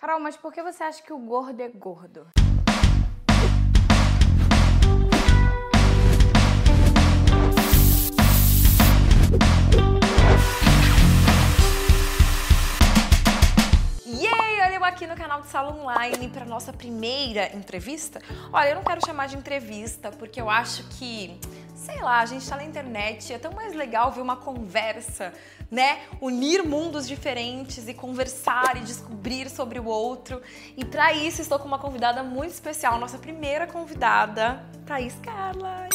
Carol, mas por que você acha que o gordo é gordo? Aqui no canal do Sala Online para nossa primeira entrevista. Olha, eu não quero chamar de entrevista porque eu acho que, sei lá, a gente tá na internet, é tão mais legal ver uma conversa, né? Unir mundos diferentes e conversar e descobrir sobre o outro. E para isso estou com uma convidada muito especial, nossa primeira convidada, Thaís Carla.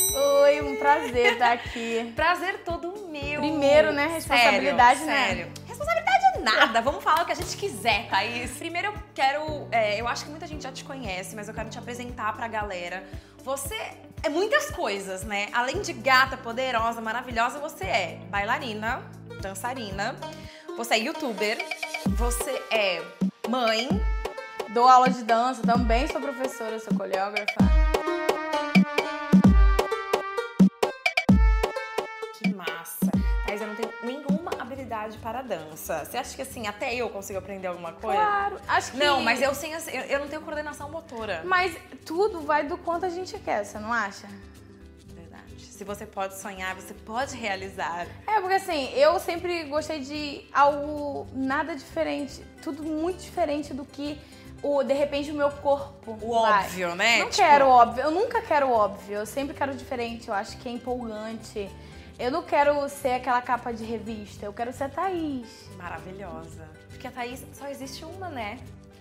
Oi, um prazer estar aqui. Prazer todo meu. Primeiro, né? Responsabilidade, sério, né? Sério. Responsabilidade é nada. Vamos falar o que a gente quiser, Thaís. Primeiro eu quero. é, eu acho que muita gente já te conhece, mas eu quero te apresentar pra galera. Você é muitas coisas, né? Além de gata, poderosa, maravilhosa, você é bailarina, dançarina, você é youtuber, você é mãe. Dou aula de dança, também sou professora, sou coreógrafa. Que massa. Thaís, eu não tenho nenhuma habilidade para dança. Você acha que assim, até eu consigo aprender alguma coisa? Claro, acho que. Não, mas eu, sem, eu, eu não tenho coordenação motora. Mas tudo vai do quanto a gente quer, você não acha? Verdade. Se você pode sonhar, você pode realizar. É, porque assim, eu sempre gostei de algo nada diferente, tudo muito diferente do que o, de repente, o meu corpo. O vai. óbvio, né? Não Tipo, quero óbvio, eu nunca quero óbvio, eu sempre quero diferente, eu acho que é empolgante. Eu não quero ser aquela capa de revista, eu quero ser a Thaís. Maravilhosa. Porque a Thaís só existe uma, né?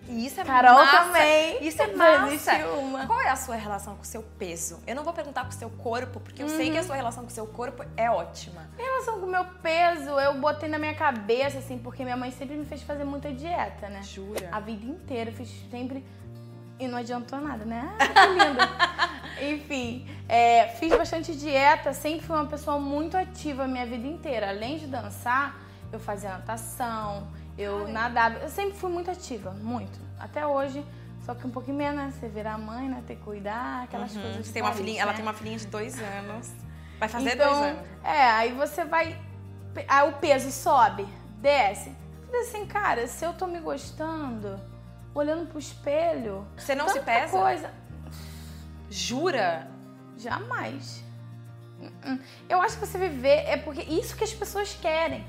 E isso é Carol massa. também. Isso é massa. uma. Qual é a sua relação com o seu peso? Eu não vou perguntar com o seu corpo, porque eu sei que a Uhum. sua relação com o seu corpo é ótima. Em relação com o meu peso, eu botei na minha cabeça, assim, porque minha mãe sempre me fez fazer muita dieta, né? Jura? A vida inteira, eu fiz sempre. E não adiantou nada, né? Ah, que linda. Enfim, é, fiz bastante dieta, sempre fui uma pessoa muito ativa a minha vida inteira. Além de dançar, eu fazia natação, eu nadava. Eu sempre fui muito ativa, muito. Até hoje, só que um pouquinho menos, né? Você virar mãe, né? Ter que cuidar, aquelas Uhum. coisas. tem uma país, filhinha, ela né? tem uma filhinha de dois anos. Vai fazer então, dois anos. É, aí você vai. Aí o peso sobe, desce. Eu falei assim, cara, se eu tô me gostando, olhando pro espelho. Você não se pesa? coisa. Jura? Jamais. Uh-uh. Eu acho que você viver é porque isso que as pessoas querem.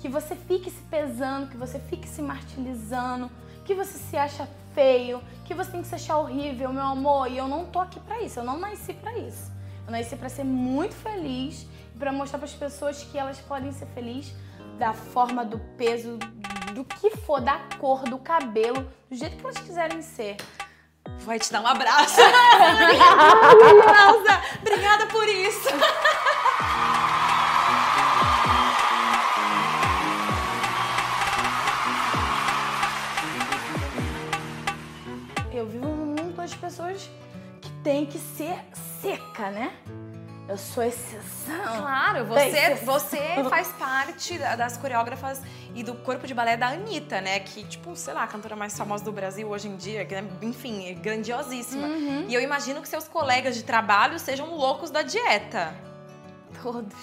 Que você fique se pesando, que você fique se martirizando, que você se acha feio, que você tem que se achar horrível, meu amor. E eu não tô aqui pra isso, eu não nasci pra isso. Eu nasci pra ser muito feliz e pra mostrar pras pessoas que elas podem ser felizes da forma, do peso, do que for, da cor, do cabelo, do jeito que elas quiserem ser. Vai te dar um abraço. Maravilhosa! Obrigada por isso. Eu vivo num mundo das pessoas que tem que ser seca, né? Eu sou exceção. Claro, você, que- você faz parte da- das coreógrafas e do corpo de balé da Anitta, né? Que, tipo, sei lá, a cantora mais famosa do Brasil hoje em dia, né, enfim, é grandiosíssima. Uhum. E eu imagino que seus colegas de trabalho sejam loucos da dieta. Todos.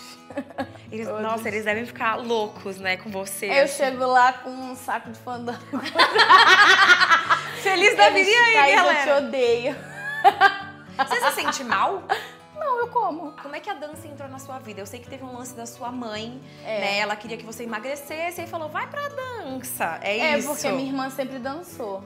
Eles, Todos. nossa, eles devem ficar loucos, né, com você. Eu assim. chego lá com um saco de fandango. Feliz da vida aí, "Thaís, Eu galera. te odeio. Você se sente mal? Não, eu como. Como é que a dança entrou na sua vida? Eu sei que teve um lance da sua mãe, É. né? Ela queria que você emagrecesse e falou, vai pra dança. É, É, isso. porque minha irmã sempre dançou.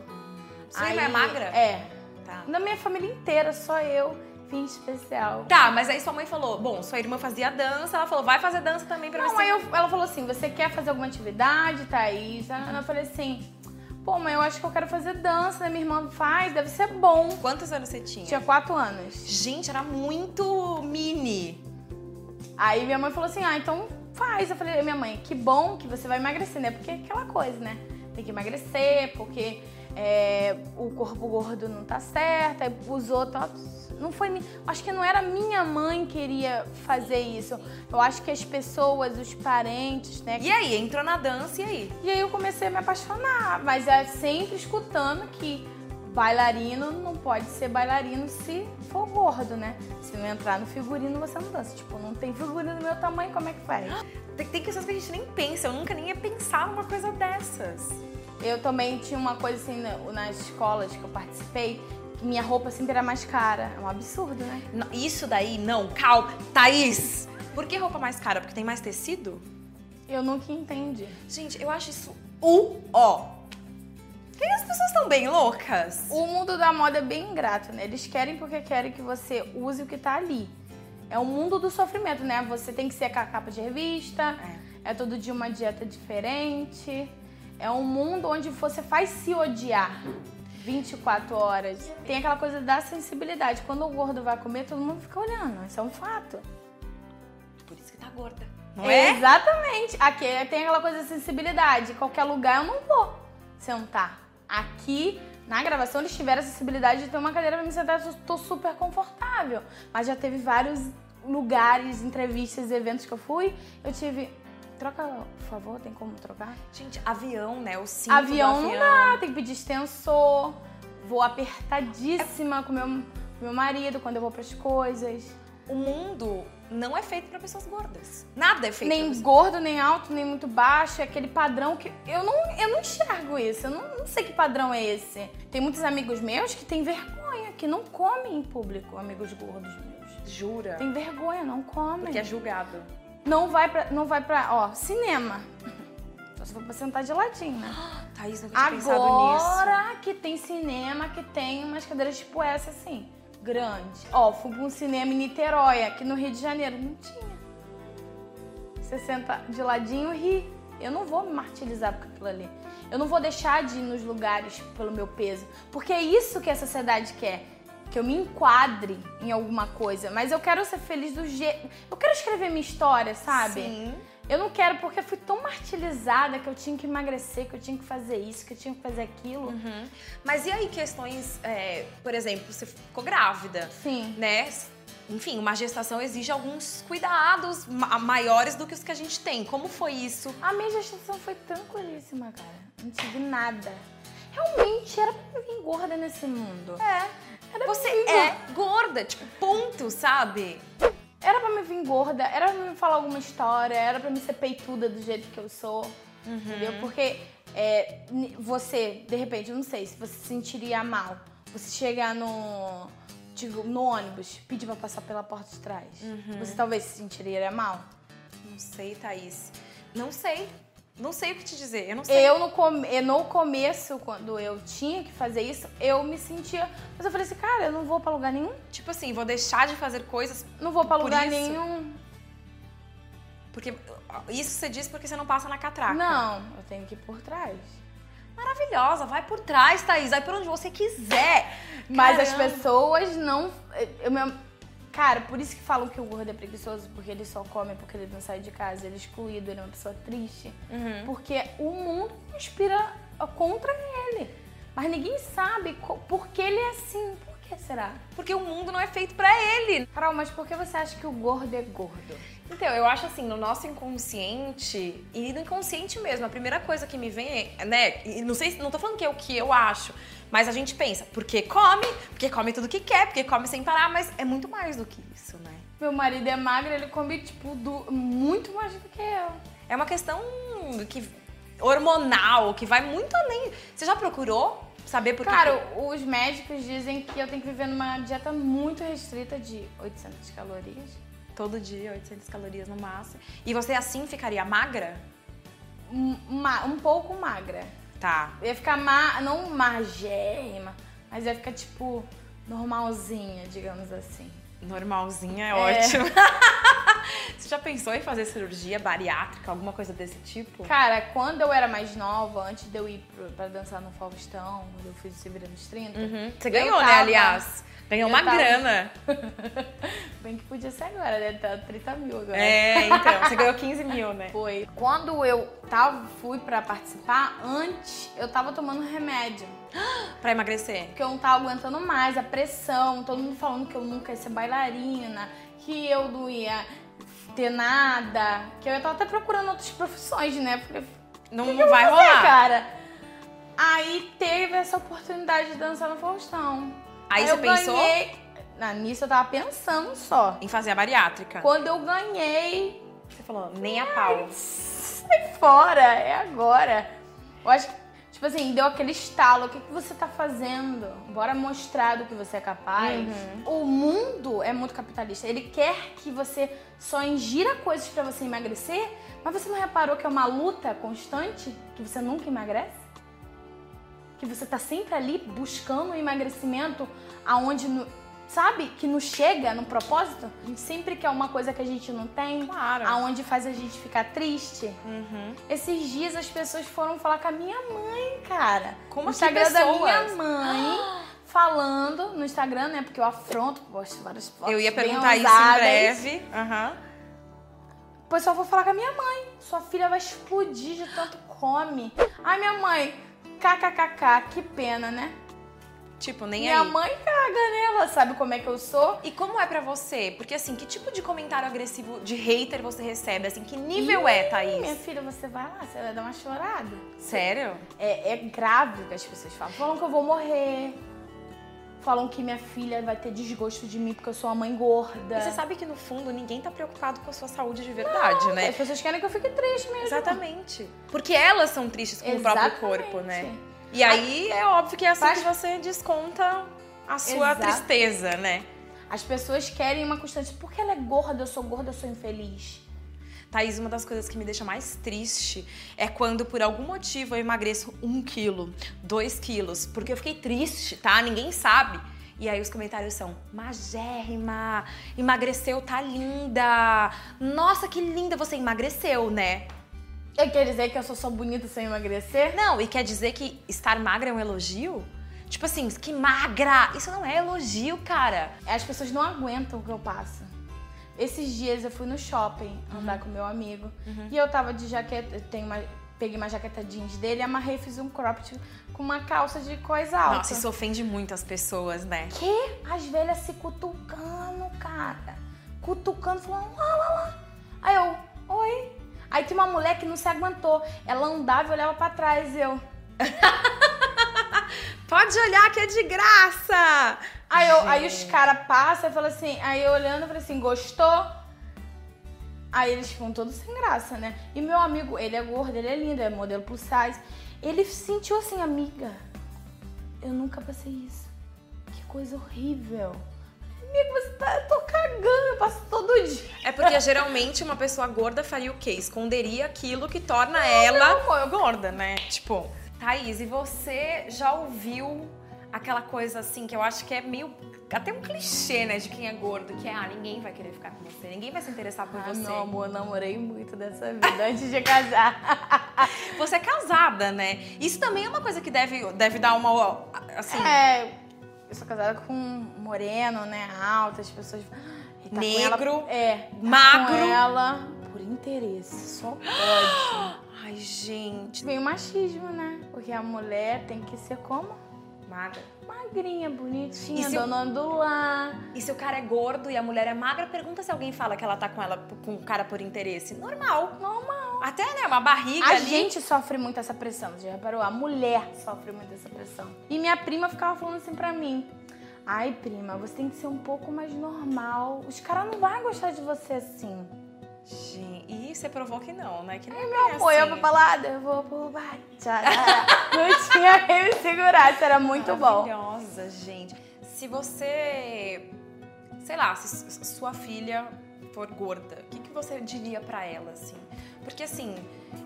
Sua irmã é magra? É. Tá. Na minha família inteira, só eu fiz especial. Tá, mas aí sua mãe falou, bom, sua irmã fazia dança, ela falou, vai fazer dança também pra Não, você. aí eu- ela falou assim: você quer fazer alguma atividade, Thaís? Aí Eu falei assim: pô, mãe, eu acho que eu quero fazer dança, né? Minha irmã faz, deve ser bom. Quantos anos você tinha? Tinha quatro anos. Gente, era muito mini. Aí minha mãe falou assim: ah, então faz. Eu falei: minha mãe, que bom que você vai emagrecer, né? Porque é aquela coisa, né? Tem que emagrecer, porque é, o corpo gordo não tá certo, aí os outros. Não foi. Acho que não era minha mãe que queria fazer isso. Eu acho que as pessoas, os parentes, né? E aí, entrou na dança e aí? E aí eu comecei a me apaixonar, mas é sempre escutando que bailarino não pode ser bailarino se for gordo, né? Se não entrar no figurino, você não dança. Tipo, não tem figurino do meu tamanho, como é que faz? Tem, tem questões que a gente nem pensa, eu nunca nem ia pensar numa coisa dessas. Eu também tinha uma coisa assim na- nas escolas que eu participei, minha roupa sempre era mais cara. É um absurdo, né? Não, Isso daí, não, calma. Thaís, por que roupa mais cara? Porque tem mais tecido? Eu nunca entendi. Gente, eu acho isso o ó. Que as pessoas estão bem loucas? O mundo da moda é bem ingrato, né? Eles querem porque querem que você use o que tá ali. É o mundo do sofrimento, né? Você tem que ser com a capa de revista, é, todo dia uma dieta diferente. É um mundo onde você faz se odiar 24 horas. Tem aquela coisa da sensibilidade. Quando o gordo vai comer, todo mundo fica olhando. Isso é um fato. Por isso que tá gorda. Não é? Exatamente. Aqui tem aquela coisa da sensibilidade. Qualquer lugar eu não vou sentar. Aqui, na gravação, eles tiveram a sensibilidade de ter uma cadeira pra me sentar. Eu tô super confortável. Mas já teve vários lugares, entrevistas, eventos que eu fui. Eu tive. Troca, por favor, tem como trocar? Gente, avião, né? O cinto avião, do não avião. dá, tem que pedir extensor. Vou apertadíssima com meu, meu marido quando eu vou pras coisas. O mundo não é feito pra pessoas gordas. Nada é feito pra nem pessoas gordo, nem alto, nem muito baixo. É aquele padrão que eu não, eu não enxergo isso. Eu não, não sei que padrão é esse. Tem muitos amigos meus que têm vergonha, que não comem em público, amigos gordos meus. Jura? Tem vergonha, não comem. Porque é julgado. Não vai pra, não vai pra, ó, cinema. Só se for pra sentar de ladinho, né? Thaís, nunca tinha pensado nisso. Agora que tem cinema, que tem umas cadeiras tipo essa, assim, grande. Ó, fui pra um cinema em Niterói, aqui no Rio de Janeiro. Não tinha. Você senta de ladinho e ri. Eu não vou me martirizar por aquilo ali. Eu não vou deixar de ir nos lugares pelo meu peso. Porque é isso que a sociedade quer. Que eu me enquadre em alguma coisa. Mas eu quero ser feliz do jeito. Eu quero escrever minha história, sabe? Sim. Eu não quero porque fui tão martirizada que eu tinha que emagrecer, que eu tinha que fazer isso, que eu tinha que fazer aquilo. Uhum. Mas e aí questões, é, por exemplo, você ficou grávida, Sim. né? Enfim, uma gestação exige alguns cuidados ma- maiores do que os que a gente tem. Como foi isso? A minha gestação foi tranquilíssima, cara. Não tive nada. Realmente era pra me vir gorda nesse mundo. É. Era Você é gorda, tipo, ponto, sabe? Era pra me vir gorda, era pra me falar alguma história, era pra me ser peituda do jeito que eu sou. Entendeu? Porque é, você, de repente, eu não sei se você se sentiria mal. Você chegar no, tipo, no ônibus, pedir pra passar pela porta de trás. Você talvez se sentiria mal. Não sei, Thaís. Não sei. Não sei o que te dizer. Eu não sei. Eu no, come- no começo, quando eu tinha que fazer isso, eu me sentia. Mas eu falei assim, cara, eu não vou pra lugar nenhum. Tipo assim, vou deixar de fazer coisas Não vou pra lugar isso? nenhum. porque. Isso você diz porque você não passa na catraca. Não, eu tenho que ir por trás. Maravilhosa, vai por trás, Thaís. Vai por onde você quiser. Mas as pessoas não. Eu, meu, cara, por isso que falam que o gordo é preguiçoso, porque ele só come porque ele não sai de casa, ele é excluído, ele é uma pessoa triste. Uhum. Porque o mundo conspira contra ele. Mas ninguém sabe por que ele é assim. Por que será? Porque o mundo não é feito pra ele. Carol, mas por que você acha que o gordo é gordo? Então, eu acho assim, no nosso inconsciente, e no inconsciente mesmo, a primeira coisa que me vem é, né, e não sei, se- não tô falando que é o que eu acho, mas a gente pensa, porque come, porque come tudo que quer, porque come sem parar, mas é muito mais do que isso, né? Meu marido é magro, ele come, tipo, do- muito mais do que eu. É uma questão que hormonal, que vai muito além. Você já procurou saber por que Cara, os médicos dizem que eu tenho que viver numa dieta muito restrita de 800 calorias. todo dia 800 calorias no máximo, e você assim ficaria magra? Um, ma- um pouco magra. Tá. Ia ficar ma não magérrima, mas ia ficar, tipo, normalzinha, digamos assim. Normalzinha é, É. ótimo. Você já pensou em fazer cirurgia bariátrica, alguma coisa desse tipo? Cara, quando eu era mais nova, antes de eu ir pra dançar no Faustão, quando eu fiz o Se Vira nos 30, Uhum. Você ganhou, né, tava- aliás? Ganhou eu uma tava- grana. bem que podia ser agora, deve estar 30 mil agora. É, então. Você ganhou 15 mil, né? Foi. Quando eu tava, fui pra participar, antes eu tava tomando remédio. Pra emagrecer. Porque eu não tava aguentando mais a pressão, todo mundo falando que eu nunca ia ser bailarina, que eu não ia ter nada, que eu tava até procurando outras profissões, né? Falei, Não, "O que não vai fazer, rolar. cara. Aí teve essa oportunidade de dançar no Faustão. Aí eu você pensou ganhei. Na, nisso eu tava pensando só. em fazer a bariátrica. Quando eu ganhei, Você falou, nem a pau. sai fora, é agora. Eu acho que, Tipo assim, deu aquele estalo. O que, que você tá fazendo? Bora mostrar do que você é capaz. O mundo é muito capitalista. Ele quer que você só ingira coisas pra você emagrecer, mas você não reparou que é uma luta constante? Que você nunca emagrece? Que você tá sempre ali buscando o emagrecimento aonde, no- sabe? Que não chega no propósito? A gente sempre quer uma coisa que a gente não tem. Claro. Aonde faz a gente ficar triste. Uhum. Esses dias as pessoas foram falar com a minha mãe, cara. Como no Instagram da minha mãe, falando no Instagram, né? Porque eu afronto, posto várias fotos. Eu ia perguntar isso em breve. Aham. O pessoal foi falar com a minha mãe. Sua filha vai explodir de tanto come. Ai, minha mãe, kkkk, que pena, né? Tipo, nem minha aí. mãe caga, né? Ela sabe como é que eu sou. E como é pra você? Porque assim, que tipo de comentário agressivo de hater você recebe? Assim, que nível é, Minha Thaís? filha, você vai lá, você vai dar uma chorada. Sério? É, é grave o que as pessoas falam. Falam que eu vou morrer. Falam que minha filha vai ter desgosto de mim porque eu sou uma mãe gorda. E você sabe que no fundo ninguém tá preocupado com a sua saúde de verdade, né? As pessoas querem que eu fique triste mesmo. Exatamente. Porque elas são tristes com o próprio Exatamente. corpo, né? E aí é óbvio que é assim Faz- que você desconta a sua Exato. tristeza, né? As pessoas querem uma constante. Porque ela é gorda, eu sou gorda, eu sou infeliz. Thaís, uma das coisas que me deixa mais triste é quando, por algum motivo, eu emagreço um quilo, dois quilos, porque eu fiquei triste, tá? Ninguém sabe. E aí os comentários são: magérrima, emagreceu, tá linda. Nossa, que linda você emagreceu, né? E quer dizer que eu sou só bonita sem emagrecer? Não, e quer dizer que estar magra é um elogio? Tipo assim, que magra! Isso não é elogio, cara. As pessoas não aguentam o que eu passo. Esses dias eu fui no shopping andar com meu amigo e eu tava de jaqueta, tenho uma, peguei uma jaqueta jeans dele, amarrei e fiz um cropped com uma calça de coisa alta. Nossa, isso ofende muito as pessoas, né? Que? As velhas se cutucando, cara. Cutucando, falando lá, lá, lá. Aí tinha uma mulher que não se aguentou. Ela andava e olhava pra trás e eu. Pode olhar que é de graça! Aí, eu, aí os caras passam e falam assim, aí eu olhando, eu falei assim, gostou? Aí eles ficam todos sem graça, né? E meu amigo, ele é gordo, ele é lindo, é modelo plus size. Ele sentiu assim, amiga, eu nunca passei isso. Que coisa horrível. Amigo, você tá, eu tô cagando, eu passo todo dia. É porque geralmente uma pessoa gorda faria o quê? Esconderia aquilo que torna ela gorda, né? Tipo, Thaís, e você já ouviu aquela coisa assim que eu acho que é meio. até um clichê, né, de quem é gordo, que é, ah, ninguém vai querer ficar com você, ninguém vai se interessar por Ah, você. meu amor, eu namorei muito dessa vida antes de casar. Você é casada, né? Isso também é uma coisa que deve, deve dar uma. assim. É, eu sou casada com um moreno, né? Alto, as pessoas. E tá Negro, ela- é, tá magro. Com ela por interesse, só pode. Ai, gente. Vem o machismo, né? Porque a mulher tem que ser como? Magra. Magrinha, bonitinha, dona do lar. E se o cara é gordo e a mulher é magra, pergunta se alguém fala que ela tá com ela com o cara por interesse. Normal. Normal. Até, né, uma barriga A ali. gente sofre muito essa pressão, você já reparou? A mulher sofre muito essa pressão. E minha prima ficava falando assim pra mim. Ai, prima, você tem que ser um pouco mais normal. Os caras não vão gostar de você assim. Gente, e você provou que não, né? Que não é Meu amor, eu assim. pra balada, eu vou pro bar. Não tinha quem me segurar, isso era muito bom. Maravilhosa, gente. Se você, sei lá, se sua filha for gorda, o que, que você diria pra ela, assim? Porque, assim,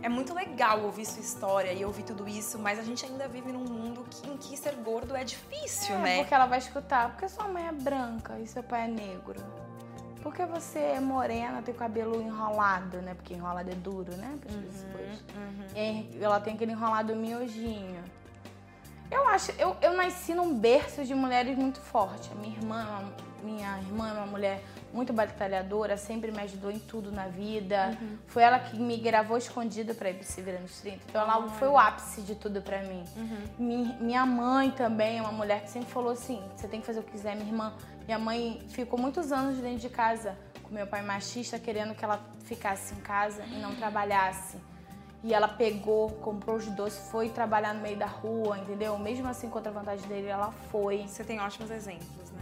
é muito legal ouvir sua história e ouvir tudo isso, mas a gente ainda vive num mundo que- em que ser gordo é difícil, É, né? Porque ela vai escutar, porque sua mãe é branca e seu pai é negro. Porque você é morena, tem o cabelo enrolado, né? Porque enrolado é duro, né? Coisas. uhum. E ela tem aquele enrolado miojinho. Eu acho, eu, eu nasci num berço de mulheres muito forte. A minha irmã, minha irmã é uma mulher muito batalhadora, sempre me ajudou em tudo na vida. Foi ela que me gravou ir pro Se Vira nos 30. Então ela foi o ápice de tudo pra mim. Mi- Minha mãe também é uma mulher que sempre falou assim: você tem que fazer o que quiser. Minha irmã, minha mãe ficou muitos anos dentro de casa com meu pai machista, querendo que ela ficasse em casa e não trabalhasse. E ela pegou, comprou os doces, foi trabalhar no meio da rua, entendeu? Mesmo assim, contra a vontade dele, ela foi. Você tem ótimos exemplos, né?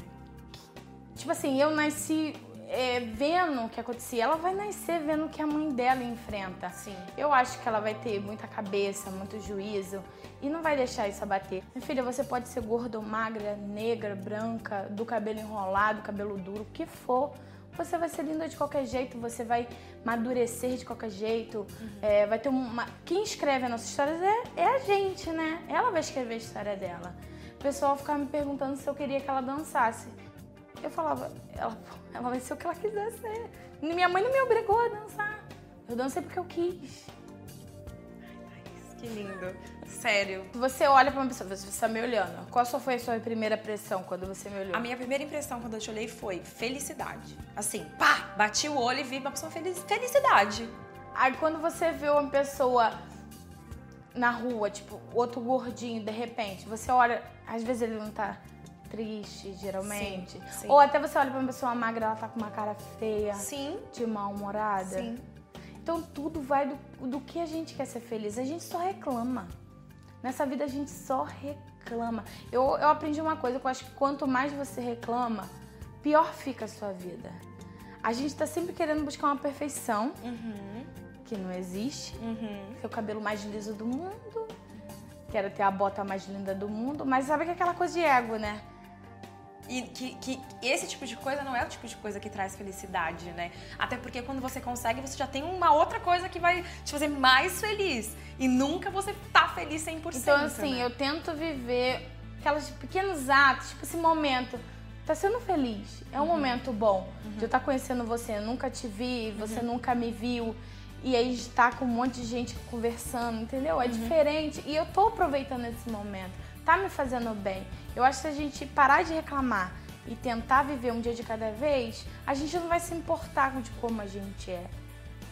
Tipo assim, eu nasci. é, vendo o que acontecia. Ela vai nascer vendo o que a mãe dela enfrenta. Sim. Eu acho que ela vai ter muita cabeça, muito juízo e não vai deixar isso abater. Minha filha, você pode ser gorda ou magra, negra, branca, do cabelo enrolado, cabelo duro, o que for. Você vai ser linda de qualquer jeito, você vai madurecer de qualquer jeito. Uhum. É, vai ter uma. Quem escreve a nossa história é, é a gente, né? Ela vai escrever a história dela. O pessoal ficava me perguntando se eu queria que ela dançasse. Eu falava, ela, ela vai ser o que ela quiser ser. Minha mãe não me obrigou a dançar. Eu dancei porque eu quis. Que lindo. Sério. Você olha pra uma pessoa, você está me olhando. Qual só foi a sua primeira impressão quando você me olhou? A minha primeira impressão quando eu te olhei foi felicidade. Assim, pá, bati o olho e vi uma pessoa feliz. Felicidade. Aí quando você vê uma pessoa na rua, tipo, outro gordinho, de repente, você olha, às vezes ele não tá triste, geralmente. Sim, sim. Ou até você olha pra uma pessoa magra, ela tá com uma cara feia. Sim. De mal-humorada. Sim. Então tudo vai do, do que a gente quer ser feliz. A gente só reclama. Nessa vida a gente só reclama. Eu, eu aprendi uma coisa que eu acho que quanto mais você reclama, pior fica a sua vida. A gente tá sempre querendo buscar uma perfeição uhum. que não existe. Uhum. Ter o cabelo mais liso do mundo. Quero ter a bota mais linda do mundo. Mas sabe que é aquela coisa de ego, né? E que, que, esse tipo de coisa não é o tipo de coisa que traz felicidade, né? Até porque quando você consegue, você já tem uma outra coisa que vai te fazer mais feliz. E nunca você tá feliz 100%. Então, assim, né? eu tento viver aqueles pequenos atos, tipo esse momento. Tá sendo feliz. É um uhum. momento bom uhum. de eu estar tá conhecendo você. Eu nunca te vi, você uhum. nunca me viu. E aí está com um monte de gente conversando, entendeu? É uhum. diferente. E eu tô aproveitando esse momento. Tá me fazendo bem. Eu acho que se a gente parar de reclamar e tentar viver um dia de cada vez, a gente não vai se importar com de como a gente é.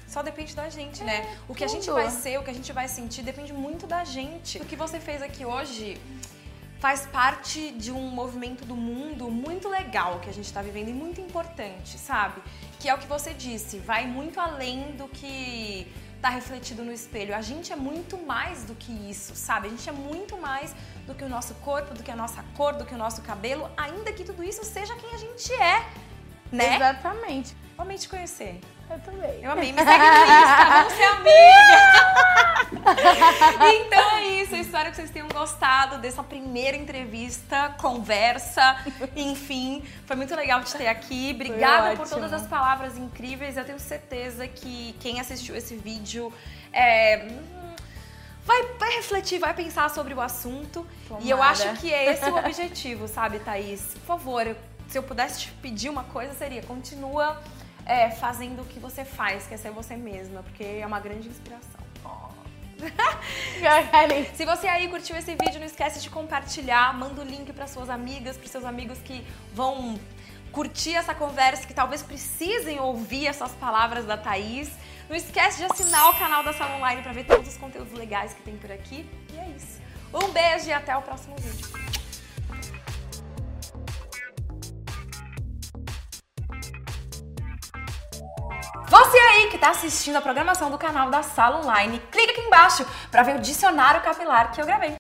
Só depende da gente, né? é, né? O que tudo. a gente vai ser, o que a gente vai sentir, depende muito da gente. O que você fez aqui hoje faz parte de um movimento do mundo muito legal que a gente está vivendo e muito importante, sabe? Que é o que você disse, vai muito além do que tá refletido no espelho. A gente é muito mais do que isso, sabe? A gente é muito mais do que o nosso corpo, do que a nossa cor, do que o nosso cabelo, ainda que tudo isso seja quem a gente é, né? Exatamente. Eu amei te conhecer. Eu também. Eu amei. Me segue no Insta, vamos ser amiga. então é isso. Eu espero que vocês tenham gostado dessa primeira entrevista, conversa, enfim. Foi muito legal te ter aqui. Obrigada por todas as palavras incríveis. Eu tenho certeza que quem assistiu esse vídeo é, vai, vai refletir, vai pensar sobre o assunto. E eu acho que é esse o objetivo, sabe, Thaís? Por favor, se eu pudesse te pedir uma coisa, seria continua é, fazendo o que você faz, que é ser você mesma, porque é uma grande inspiração. Oh. Se você aí curtiu esse vídeo, não esquece de compartilhar, manda o link para suas amigas, para seus amigos que vão curtir essa conversa, que talvez precisem ouvir essas palavras da Thaís. Não esquece de assinar o canal da Sala Online para ver todos os conteúdos legais que tem por aqui. E é isso. Um beijo e até o próximo vídeo. Você aí que está assistindo a programação do canal da Sala Online, clica aqui embaixo para ver o dicionário capilar que eu gravei.